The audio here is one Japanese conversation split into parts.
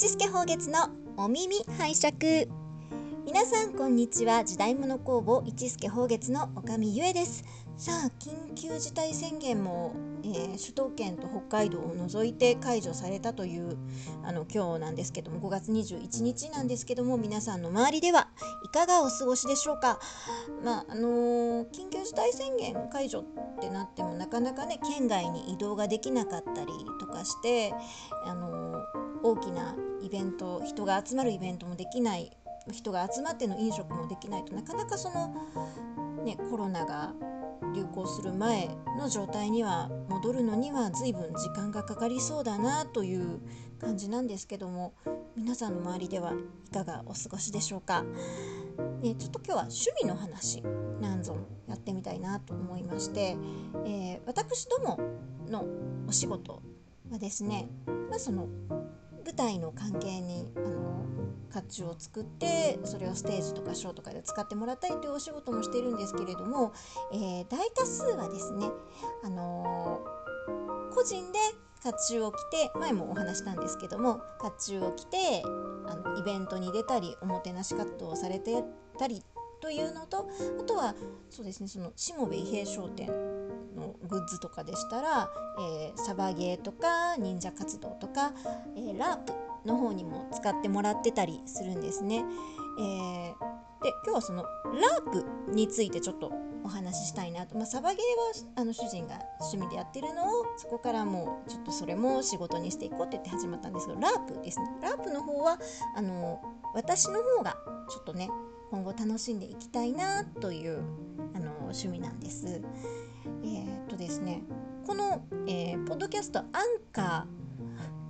一助宝月のお耳拝借。皆さんこんにちは。時代物工房一助宝月の岡見ゆえです。さあ緊急事態宣言も、えー、首都圏と北海道を除いて解除されたというあの今日なんですけども5月21日なんですけども皆さんの周りではいかがお過ごしでしょうか？まああのー、緊急事態宣言解除ってなってもなかなかね県外に移動ができなかったりとかしてあのー、大きなイベント人が集まるイベントもできない人が集まっての飲食もできないとなかなかその、ね、コロナが流行する前の状態には戻るのには随分時間がかかりそうだなという感じなんですけども皆さんの周りではいかがお過ごしでしょうか、ね、ちょっと今日は趣味の話なんぞやってみたいなと思いまして、えー、私どものお仕事はですね、まあ、その舞台の関係にあの甲冑を作ってそれをステージとかショーとかで使ってもらったりというお仕事もしているんですけれども、えー、大多数はですね、あのー、個人で甲冑を着て前もお話したんですけども甲冑を着てあのイベントに出たりおもてなし活動をされてたりというのとあとはそうですねその下部伊平商店のグッズとかでしたら、えー、サバゲーとか忍者活動とか、えー、ラープの方にも使ってもらってたりするんですね。えー、で今日はそのラープについてちょっとお話ししたいなと、まあ、サバゲーはあの主人が趣味でやってるのをそこからもうちょっとそれも仕事にしていこうって言って始まったんですけどラープですねラープの方はあの私の方がちょっとね今後楽しんでいきたいなというあの趣味なんです。えー、っとですねこの、えー、ポッドキャストアンカ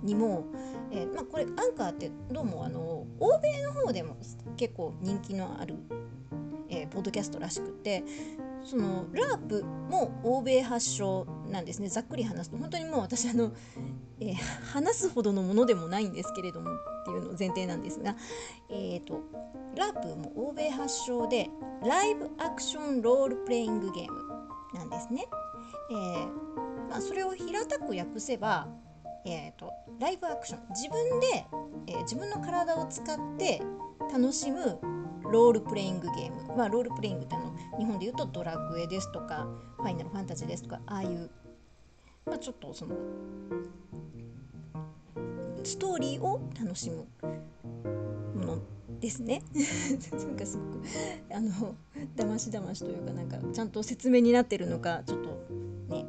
ーにも、えー、まあ、これアンカーってどうもあの欧米の方でも結構人気のある、えー、ポッドキャストらしくてそのラープも欧米発祥なんですねざっくり話すと本当にもう私あの、えー、話すほどのものでもないんですけれどもっていうの前提なんですが、えーと、ラープも欧米発祥でライブアクションロールプレイングゲームなんですね。えーまあ、それを平たく訳せば、えーと、ライブアクション自分で、えー、自分の体を使って楽しむロールプレイングゲーム、まあ、ロールプレイングってあの日本で言うとドラクエですとかファイナルファンタジーですとかああいう、まあ、ちょっとそのストーリーを楽しむものですね。なんかすごくあのだましだましというかなんかちゃんと説明になってるのかちょっとね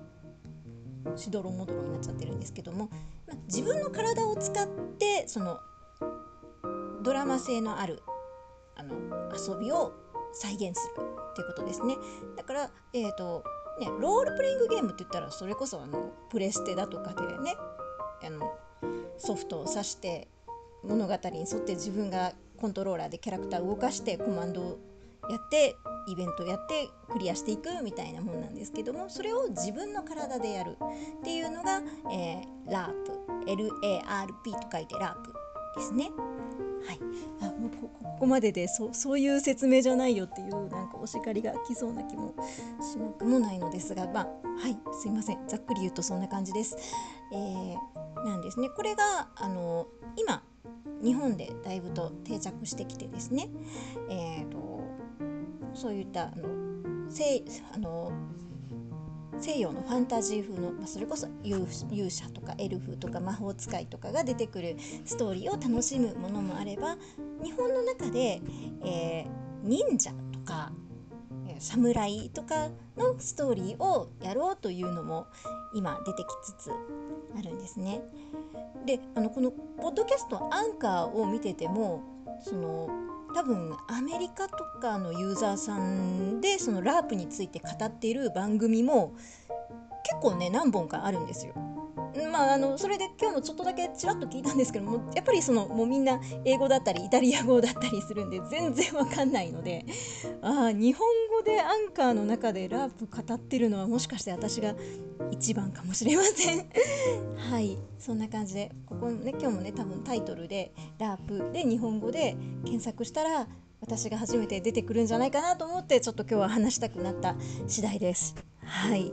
しどろもどろになっちゃってるんですけども、まあ、自分の体を使ってそのドラマ性のあるあの遊びを再現するっていうことですねだからえ、ー、とねロールプレイングゲームって言ったらそれこそあのプレステだとかでねあのソフトを指して物語に沿って自分がコントローラーでキャラクターを動かしてコマンドをやってイベントをやってクリアしていくみたいなもんなんですけどもそれを自分の体でやるっていうのが、えー、ラープ LARP と書いてラープですね。はい、あもうここまででそそういう説明じゃないよっていうなんかお叱りが来そうな気もしなくもないのですがまあはい。すいません。ざっくり言うとそんな感じです。えー、なんですね。これがあの今日本でだいぶと定着してきてですね、えーと、そういったあの西あの西洋のファンタジー風の、まあ、それこそ勇者とかエルフとか魔法使いとかが出てくるストーリーを楽しむものもあれば日本の中で、えー、忍者とか侍とかのストーリーをやろうというのも今出てきつつあるんですね。であのこのポッドキャストアンカーを見ててもその多分アメリカとかのユーザーさんでそのラープについて語っている番組も結構ね何本かあるんですよ。まあ、あのそれで今日もちょっとだけちらっと聞いたんですけどもやっぱりそのもうみんな英語だったりイタリア語だったりするんで全然わかんないのであ日本語でアンカーの中でラープ語ってるのはもしかして私が一番かもしれません。はい。そんな感じでここね今日もね多分タイトルでラープで日本語で検索したら私が初めて出てくるんじゃないかなと思ってちょっと今日は話したくなった次第です。はい。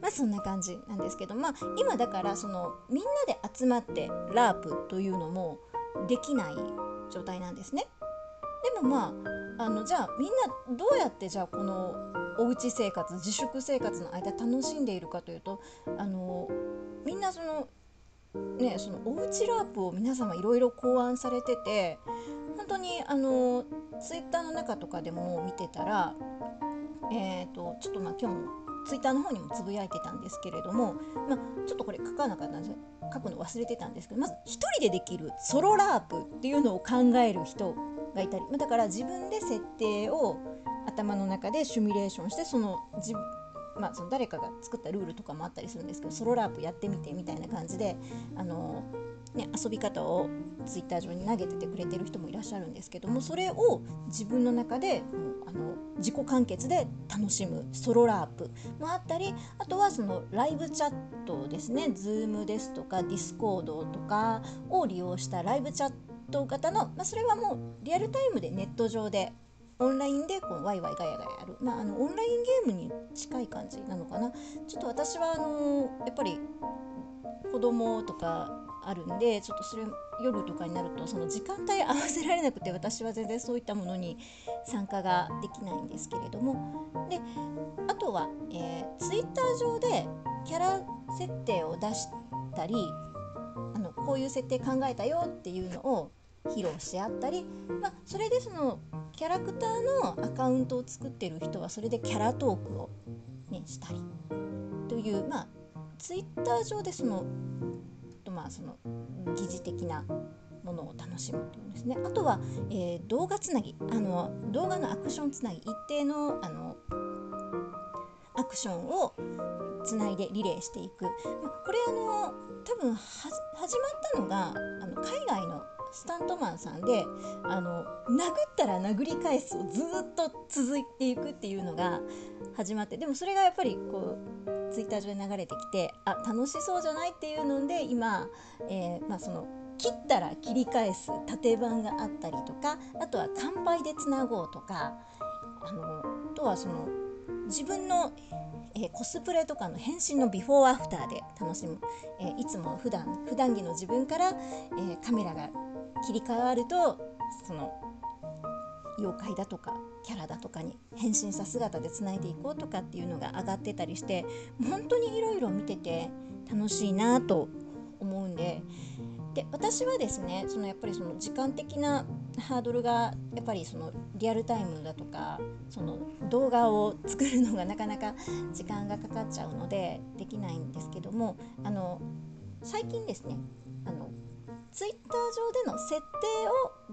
ままあそんな感じなんですけどまあ今だからそのみんなで集まってラープというのもできない状態なんですね。でもまああのじゃあみんなどうやってじゃあこのおうち生活自粛生活の間楽しんでいるかというとあのみんなそのねそのおうちラープを皆様いろいろ考案されてて本当にあのツイッターの中とかでも見てたらえーと、ちょっとまあ今日もツイッターの方にもつぶやいてたんですけれども、まあ、ちょっとこれ書かなかったんです書くの忘れてたんですけどまず1人でできるソロラープっていうのを考える人がいたり、まあ、だから自分で設定を頭の中でシミュレーションしてその自まあ、その誰かが作ったルールとかもあったりするんですけどソロラープやってみてみたいな感じであのね、遊び方をツイッター上に投げててくれてる人もいらっしゃるんですけどもそれを自分の中でもうあの自己完結で楽しむソロラープもあったりあとはそのライブチャットですね Zoom ですとか Discord とかを利用したライブチャット型の、まあ、それはもうリアルタイムでネット上でオンラインでこうワイワイガヤガヤやる、まあ、あのオンラインゲームに近い感じなのかな。ちょっと私はあのやっぱり子供とかあるんでちょっとそれ夜とかになるとその時間帯合わせられなくて私は全然そういったものに参加ができないんですけれども。であとは、えー、ツイッター上でキャラ設定を出したりあのこういう設定考えたよっていうのを披露し合ったり、まあ、それでそのキャラクターのアカウントを作ってる人はそれでキャラトークを、ね、したりというまあツイッター上でそのまあその疑似的なものを楽しむというんですね。あとは、えー、動画つなぎあの動画のアクションつなぎ一定のあのアクションをつないでリレーしていく、まあこれあの多分始まったのがあの海外のスタントマンさんであの殴ったら殴り返すをずっと続いていくっていうのが始まってでもそれがやっぱりこうツイッター上で流れてきてあ楽しそうじゃないっていうので今、えー、まあ、その切ったら切り返す縦版があったりとかあとは乾杯でつなごうとかあのあとはその自分の、えー、コスプレとかの変身のビフォーアフターで楽しむ、えー、いつも普段普段着の自分から、え、カメラが切り替わるとその妖怪だとかキャラだとかに変身した姿でつないでいこうとかっていうのが上がってたりして本当にいろいろ見てて楽しいなと思うんでで私はですねそのやっぱりその時間的なハードルがやっぱりそのリアルタイムだとかその動画を作るのがなかなか時間がかかっちゃうのでできないんですけどもあの最近ですねあのツイッター上での設定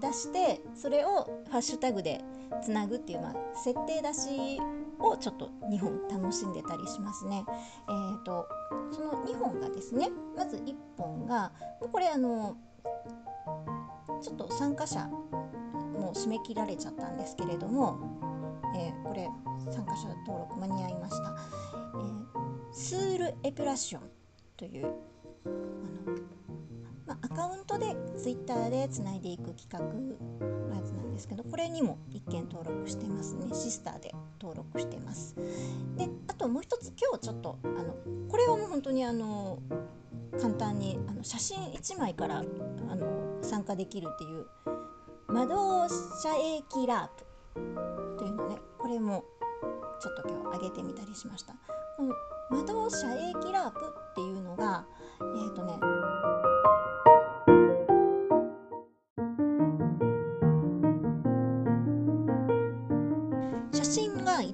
を出してそれをハッシュタグでつなぐっていう、まあ、設定出しをちょっと2本楽しんでたりしますね。えーと、その2本がですねまず1本がこれあのちょっと参加者もう締め切られちゃったんですけれども、えー、これ参加者登録間に合いました、えー、スールエプラションというあのまあ、アカウントで Twitter でつないでいく企画のやつなんですけどこれにも1件登録してますね。シスターで登録してます。であともう一つ今日ちょっとあのこれはもう本当にあの簡単にあの写真1枚からあの参加できるっていう。窓車駅ラープ。というのね。これもちょっと今日上げてみたりしました。この窓車駅ラープっていうのがえっ、ー、とね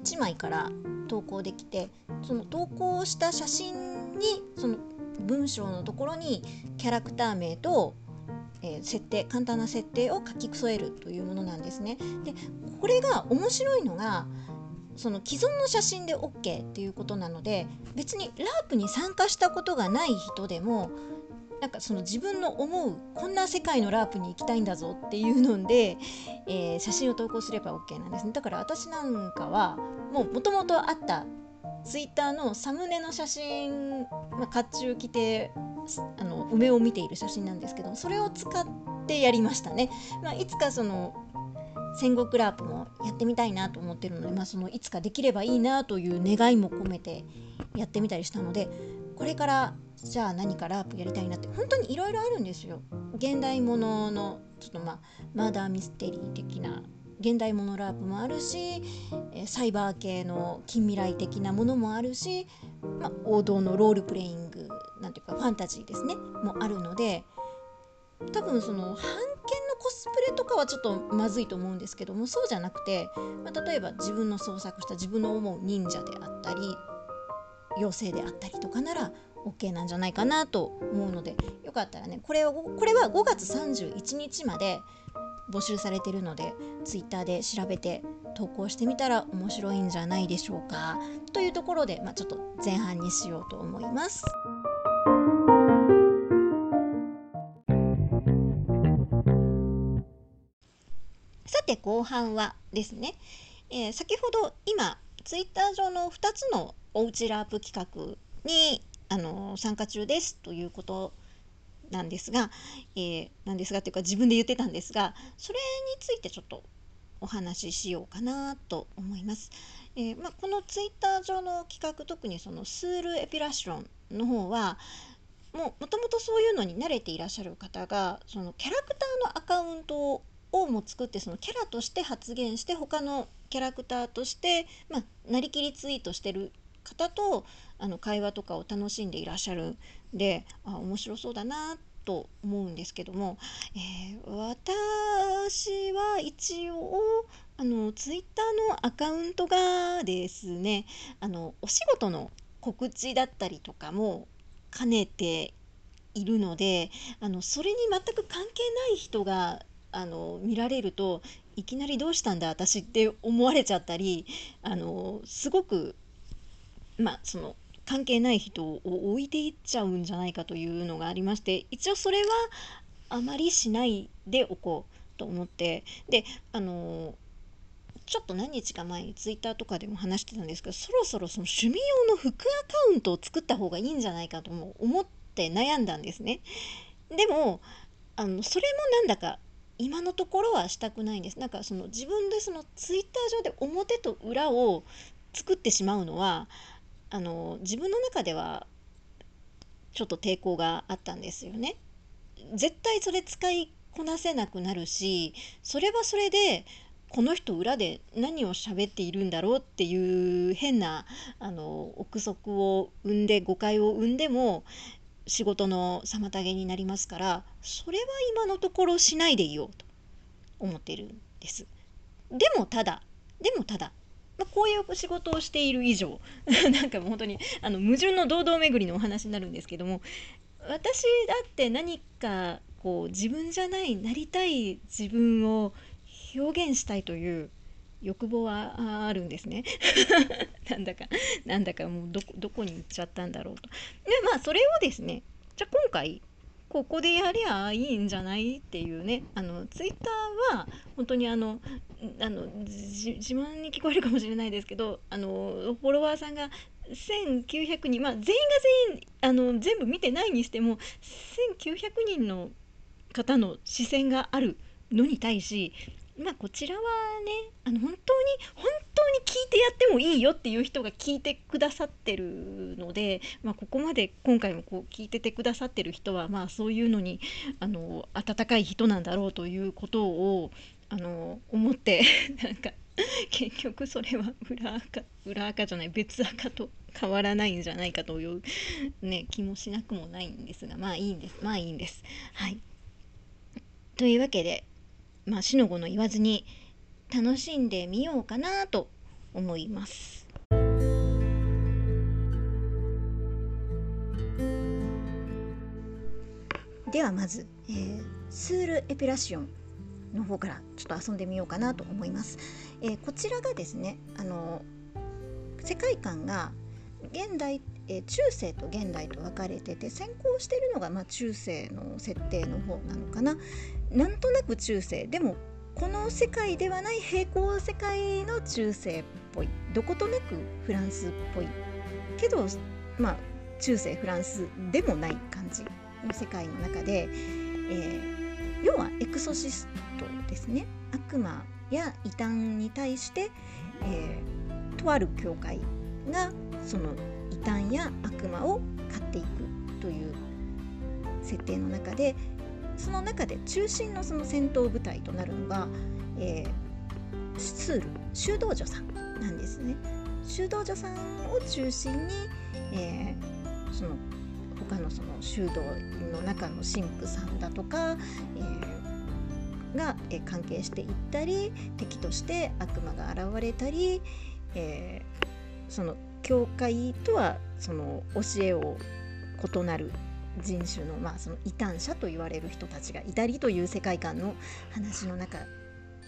1枚から投稿できてその投稿した写真にその文章のところにキャラクター名と、えー、設定簡単な設定を書き添えるというものなんですね。でこれが面白いのがその既存の写真で OK っていうことなので別にラープに参加したことがない人でもなんかその自分の思うこんな世界のラープに行きたいんだぞっていうので、えー、写真を投稿すれば OK なんですねだから私なんかはもうもともとあったツイッターのサムネの写真、まあ、甲冑着てあの梅を見ている写真なんですけどそれを使ってやりましたね、まあ、いつかその戦国ラープもやってみたいなと思ってるので、まあ、そのいつかできればいいなという願いも込めてやってみたりしたのでこれからじゃあ何かラープやりたいなって本当にいろいろあるんですよ。現代もののちょっとまあマーダーミステリー的な現代ものラープもあるしサイバー系の近未来的なものもあるし、まあ、王道のロールプレイングなんていうかファンタジーですねもあるので多分その版権のコスプレとかはちょっとまずいと思うんですけどもそうじゃなくて、まあ、例えば自分の創作した自分の思う忍者であったり妖精であったりとかなら OK なんじゃないかなと思うのでよかったらねこれをこれは5月31日まで募集されてるので Twitter で調べて投稿してみたら面白いんじゃないでしょうかというところで、まあ、ちょっと前半にしようと思います。さて後半はですね、えー、先ほど今ツイッター上の2つのおうちラープ企画にあの参加中ですということなんですが、えー、なんですがというか自分で言ってたんですがそれについてちょっとお話ししようかなと思います。えー、まあ、このツイッター上の企画特にそのスールエピラションの方はもともとそういうのに慣れていらっしゃる方がそのキャラクターのアカウントをも作ってそのキャラとして発言して他のキャラクターとして、まあ、なりきりツイートしてる方とあの会話とかを楽しんでいらっしゃるんであ面白そうだなと思うんですけども、えー、私は一応あのツイッターのアカウントがですねあのお仕事の告知だったりとかも兼ねているのであのそれに全く関係ない人があの見られるといきなりどうしたんだ私って思われちゃったりあのすごくまあその関係ない人を置いていっちゃうんじゃないかというのがありまして一応それはあまりしないでおこうと思ってであのちょっと何日か前にツイッターとかでも話してたんですけどそろそろその趣味用の副アカウントを作った方がいいんじゃないかとも思って悩んだんですね。でもあのそれもなんだか今のところはしたくないんですなんかその自分でそのツイッター上で表と裏を作ってしまうのはあの自分の中ではちょっと抵抗があったんですよね。絶対それ使いこなせなくなるしそれはそれでこの人裏で何を喋っているんだろうっていう変なあの憶測を生んで誤解を生んでも仕事の妨げになりますからそれは今のところしないでいようと思ってるんです。でもただでもただ、まあ、こういう仕事をしている以上 なんかもう本当にあの矛盾の堂々巡りのお話になるんですけども私だって何かこう自分じゃないなりたい自分を表現したいという欲望はあるんですね。なんだかなんだかもうどどこに行っちゃったんだろうと。でまあそれをですねじゃあ今回ここでやりゃいいんじゃない？っていうね。あのツイッターは本当にあのあの自慢に聞こえるかもしれないですけどあのフォロワーさんが1900人まあ全員が全員あの全部見てないにしても1900人の方の視線があるのに対しまあこちらはねあの本当に本当に聞いてやってもいいよっていう人が聞いてくださってるので、まあ、ここまで今回もこう聞いててくださってる人はまあそういうのにあの温かい人なんだろうということをあの思って なんか結局それは 裏垢裏垢じゃない別垢と変わらないんじゃないかという、ね、気もしなくもないんですがまあいいんですまあいいんです。はい、というわけでまあ、死の子の言わずに楽しんでみようかなと思います。ではまず、えー、スールエピラシオンの方からちょっと遊んでみようかなと思います。えー、こちらがですねあの世界観が現代、えー、中世と現代と分かれてて先行してるのが、まあ、中世の設定の方なのかな。なんとなく中世。でもこの世界ではない平行世界の中世っぽい。どことなくフランスっぽい。けどまあ中世フランスでもない感じ。の世界の中で、えー、要はエクソシストですね。悪魔や異端に対して、えー、とある教会がその異端や悪魔を飼っていくという設定の中でその中で中心のその戦闘部隊となるのが、えー、スール修道女さんなんですね。修道女さんを中心に、えー、その他のその修道の中の神父さんだとか、えー、が、えー、関係していったり敵として悪魔が現れたり、えー、その教会とはその教えを異なる人種の,、まあその異端者と言われる人たちがいたりという世界観の話の中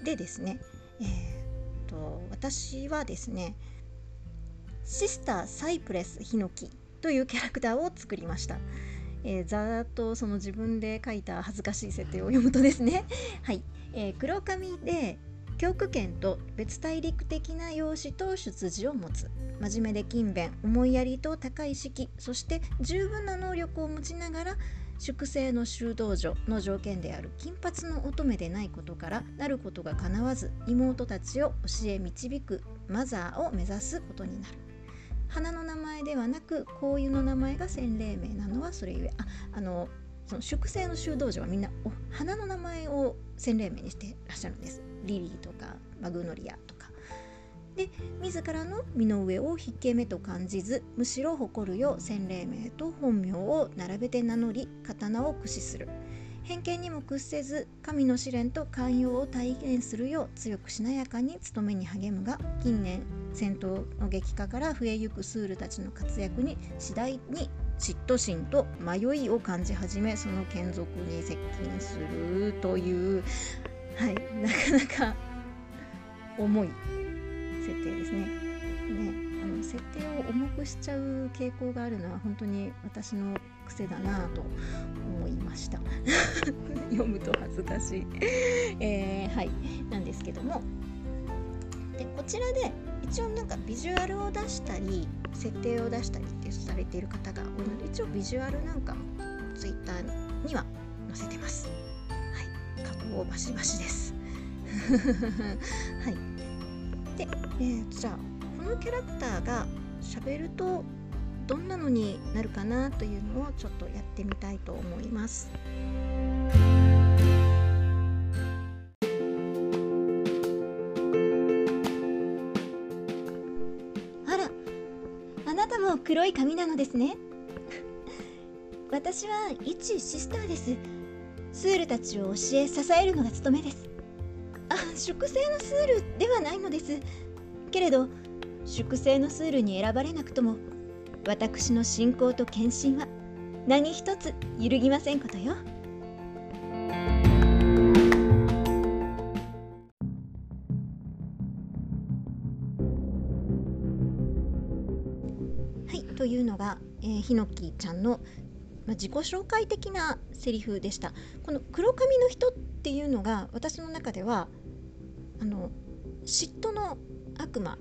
でですね、えーと、私はですねシスター・サイプレス・ヒノキというキャラクターを作りました。えー、ざーっとその自分で書いた恥ずかしい設定を読むとですねはい、えー、黒髪で教区圏と別大陸的な容姿と出自を持つ。真面目で勤勉思いやりと高い意識そして十分な能力を持ちながら粛清の修道女の条件である金髪の乙女でないことからなることがかなわず妹たちを教え導くマザーを目指すことになる。花の名前ではなく香油の名前が洗礼名なのはそれゆえ。ああのその粛清の修道女はみんなお花の名前を洗礼名にしてらっしゃるんです。リリーとかマグノリアとか。で自らの身の上を引け目と感じずむしろ誇るよ洗礼名と本名を並べて名乗り刀を駆使する。偏見にも屈せず神の試練と寛容を体現するよう強くしなやかに務めに励むが近年戦闘の激化から増えゆくスールたちの活躍に次第に嫉妬心と迷いを感じ始めその眷属に接近するというはい なかなか重い設定ですね。ねあの設定を重くしちゃう傾向があるのは本当に私の癖だなと思いました。読むと恥ずかしい。えー、はいなんですけども。でこちらで一応なんかビジュアルを出したり設定を出したりってされている方が多いので一応ビジュアルなんかもツイッターには載せてます。はい、加工バシバシです。はい。で、えー、じゃあこのキャラクターが喋るとどんなのになるかなというのをちょっとやってみたいと思います。黒い髪なのですね。私は一シスターです。スールたちを教え支えるのが務めです。あ粛清のスールではないのです。けれど粛清のスールに選ばれなくとも私の信仰と献身は何一つ揺るぎませんことよ。ー、ひのきちゃんの、まあ、自己紹介的なセリフでしたこの黒髪の人っていうのが私の中ではあの嫉妬の悪魔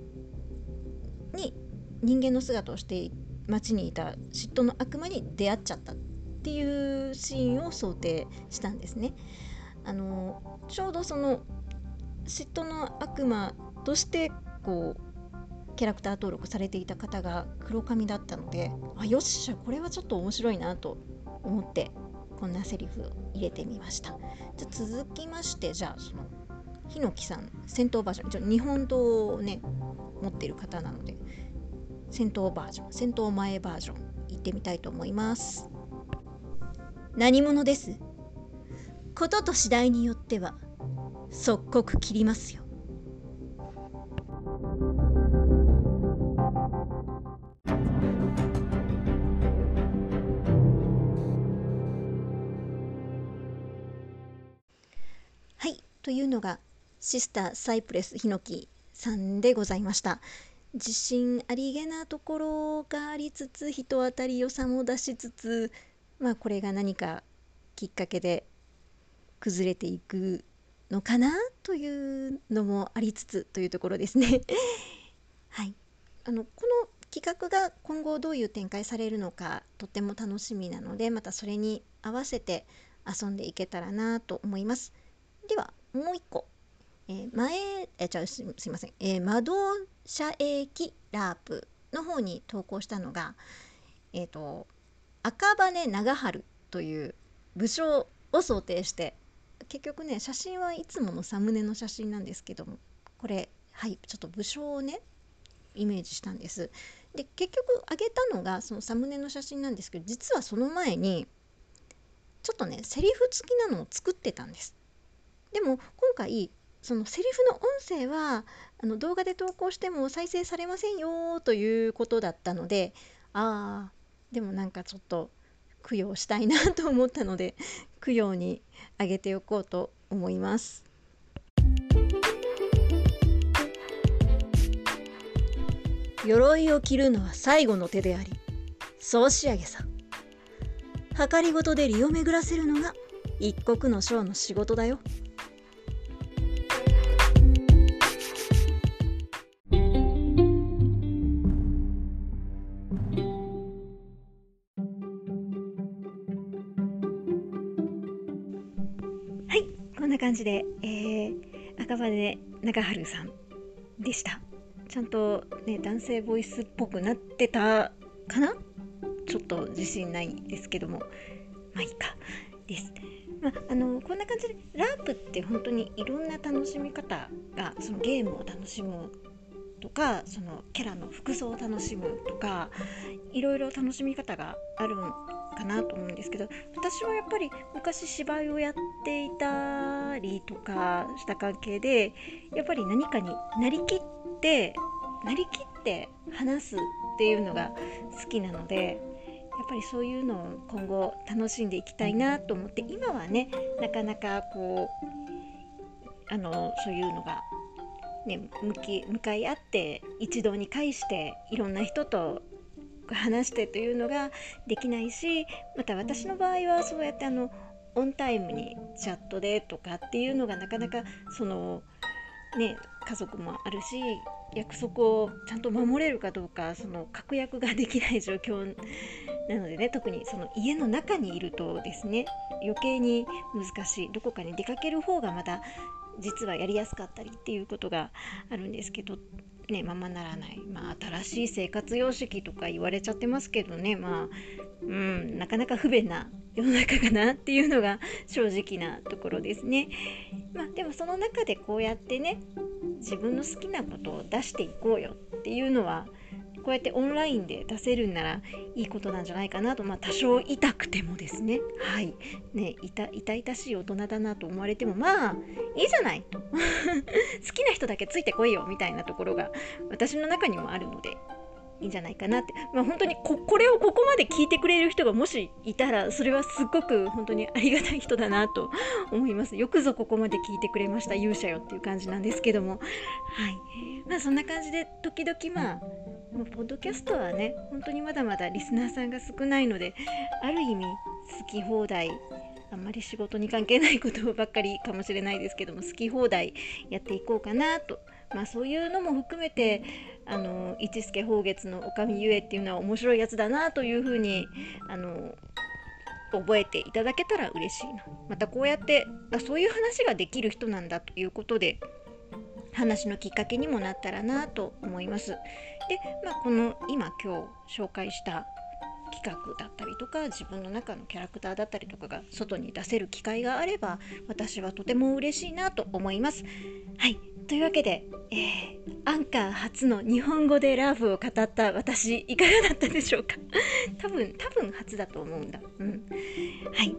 に人間の姿をして街にいた嫉妬の悪魔に出会っちゃったっていうシーンを想定したんですね。あのちょうどその嫉妬の悪魔としてこうキャラクター登録されていた方が黒髪だったのであよっしゃこれはちょっと面白いなと思ってこんなセリフ入れてみました。じゃ続きましてじゃあそのヒノキさん戦闘バージョン。一応日本刀をね持ってる方なので戦闘バージョン戦闘前バージョン行ってみたいと思います。何者です？ことと次第によっては即刻切りますよ。のがシスターサイプレスヒノキさんでございました。自信ありげなところがありつつ人当たり良さも出しつつまあこれが何かきっかけで崩れていくのかなというのもありつつというところですね。はい。あのこの企画が今後どういう展開されるのかとっても楽しみなのでまたそれに合わせて遊んでいけたらなと思います。ではもう一個えー、前えじゃすすいません、えー、窓車駅ラープの方に投稿したのが、えーと、赤羽長春という武将を想定して結局ね写真はいつものサムネの写真なんですけどもこれはいちょっと武将をねイメージしたんです。で結局上げたのがそのサムネの写真なんですけど実はその前にちょっとねセリフ付きなのを作ってたんです。でも今回そのセリフの音声はあの動画で投稿しても再生されませんよということだったのでああでもなんかちょっと供養したいなと思ったので供養にあげておこうと思います。鎧を着るのは最後の手であり総仕上げさ計りごとで利を巡らせるのが一国の将の仕事だよ感じで、えー、赤羽中春さんでした。ちゃんとね男性ボイスっぽくなってたかな？ちょっと自信ないですけどもまあいいかです。まあ、あのこんな感じでラープって本当にいろんな楽しみ方がそのゲームを楽しむとかそのキャラの服装を楽しむとかいろいろ楽しみ方があるんかなと思うんですけど私はやっぱり昔芝居をやっていたりとかした関係でやっぱり何かになりきってなりきって話すっていうのが好きなのでやっぱりそういうのを今後楽しんでいきたいなと思って今はねなかなかこうあのそういうのが、ね、向き向かい合って一堂に会していろんな人と話してというのができないしまた私の場合はそうやってあのオンタイムにチャットでとかっていうのがなかなかそのね家族もあるし約束をちゃんと守れるかどうかその確約ができない状況なのでね特にその家の中にいるとですね余計に難しい。どこかに出かける方がまた実はやりやすかったりっていうことがあるんですけどねままならない、まあ、新しい生活様式とか言われちゃってますけどねまあうんなかなか不便な世の中かなっていうのが正直なところですね。まあ、でもその中でこうやってね自分の好きなことを出していこうよっていうのはこうやってオンラインで出せるんならいいことなんじゃないかなと、まあ、多少痛くてもですね。はい。ね痛々しい大人だなと思われてもまあいいじゃないと。好きな人だけついてこいよみたいなところが私の中にもあるので。いいんじゃないかなって、まあ、本当にここれをここまで聞いてくれる人がもしいたらそれはすごく本当にありがたい人だなと 思います。よくぞここまで聞いてくれました勇者よっていう感じなんですけども。はい。まあそんな感じで時々まあポッドキャストはね本当にまだまだリスナーさんが少ないのである意味好き放題あんまり仕事に関係ないことばっかりかもしれないですけども好き放題やっていこうかなとまあそういうのも含めてあの一助宝月の女将ゆえっていうのは面白いやつだなというふうにあの覚えていただけたら嬉しいなまたこうやってあそういう話ができる人なんだということで話のきっかけにもなったらなと思います。で、まあ、この今今日紹介した企画だったりとか自分の中のキャラクターだったりとかが外に出せる機会があれば私はとても嬉しいなと思います。はいというわけで、えー、アンカー初の日本語でラーフを語った私いかがだったでしょうか？多分多分初だと思うんだ。うん、はい。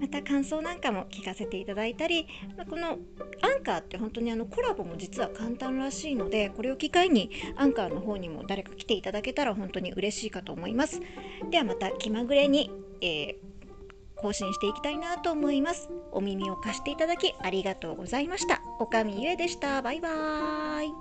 また感想なんかも聞かせていただいたり、まあ、このアンカーって本当にあのコラボも実は簡単らしいのでこれを機会にアンカーの方にも誰か来ていただけたら本当に嬉しいかと思います。ではまた気まぐれに、えー更新していきたいなと思います。お耳を貸していただきありがとうございました。おかみゆえでした。バイバーイ。